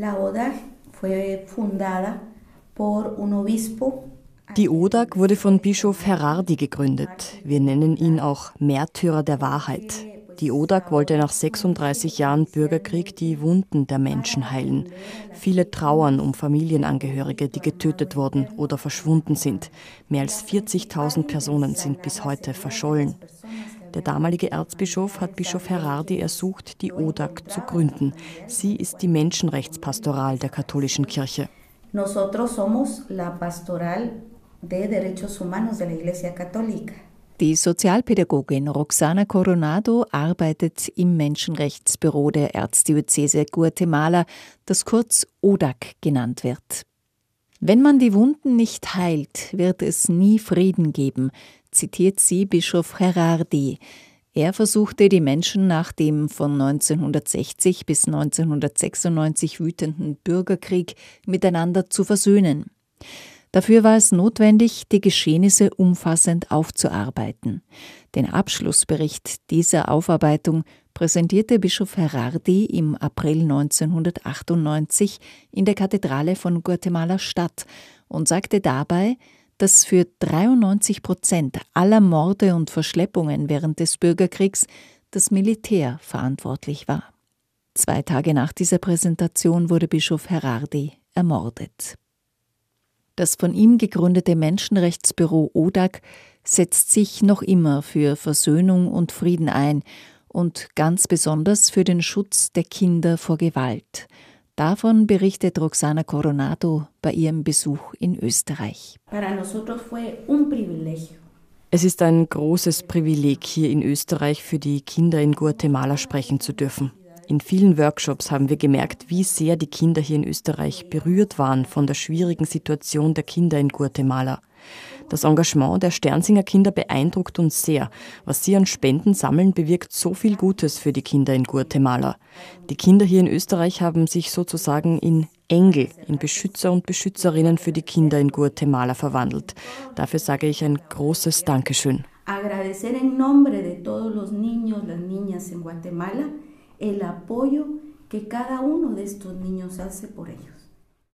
La ODAG fue fundada por un obispo die ODAG wurde von Bischof Herardi gegründet. Wir nennen ihn auch Märtyrer der Wahrheit. Die ODAG wollte nach 36 Jahren Bürgerkrieg die Wunden der Menschen heilen. Viele trauern um Familienangehörige, die getötet wurden oder verschwunden sind. Mehr als 40.000 Personen sind bis heute verschollen. Der damalige Erzbischof hat Bischof Herardi ersucht, die ODAG zu gründen. Sie ist die Menschenrechtspastoral der katholischen Kirche. Nosotros somos la pastoral de Derechos Humanos de la Iglesia Católica. Die Sozialpädagogin Roxana Coronado arbeitet im Menschenrechtsbüro der Erzdiözese Guatemala, das kurz ODAC genannt wird. Wenn man die Wunden nicht heilt, wird es nie Frieden geben, zitiert sie Bischof Gerardi. Er versuchte die Menschen nach dem von 1960 bis 1996 wütenden Bürgerkrieg miteinander zu versöhnen. Dafür war es notwendig, die Geschehnisse umfassend aufzuarbeiten. Den Abschlussbericht dieser Aufarbeitung präsentierte Bischof Herardi im April 1998 in der Kathedrale von Guatemala Stadt und sagte dabei, dass für 93 Prozent aller Morde und Verschleppungen während des Bürgerkriegs das Militär verantwortlich war. Zwei Tage nach dieser Präsentation wurde Bischof Herardi ermordet. Das von ihm gegründete Menschenrechtsbüro ODAG setzt sich noch immer für Versöhnung und Frieden ein und ganz besonders für den Schutz der Kinder vor Gewalt. Davon berichtet Roxana Coronado bei ihrem Besuch in Österreich. Es ist ein großes Privileg, hier in Österreich für die Kinder in Guatemala sprechen zu dürfen. In vielen Workshops haben wir gemerkt, wie sehr die Kinder hier in Österreich berührt waren von der schwierigen Situation der Kinder in Guatemala. Das Engagement der Sternsinger Kinder beeindruckt uns sehr. Was sie an Spenden sammeln, bewirkt so viel Gutes für die Kinder in Guatemala. Die Kinder hier in Österreich haben sich sozusagen in Engel, in Beschützer und Beschützerinnen für die Kinder in Guatemala verwandelt. Dafür sage ich ein großes Dankeschön. Agradecer en nombre de todos los niños, las niñas en Guatemala el apoyo que cada uno de estos niños hace por ellos.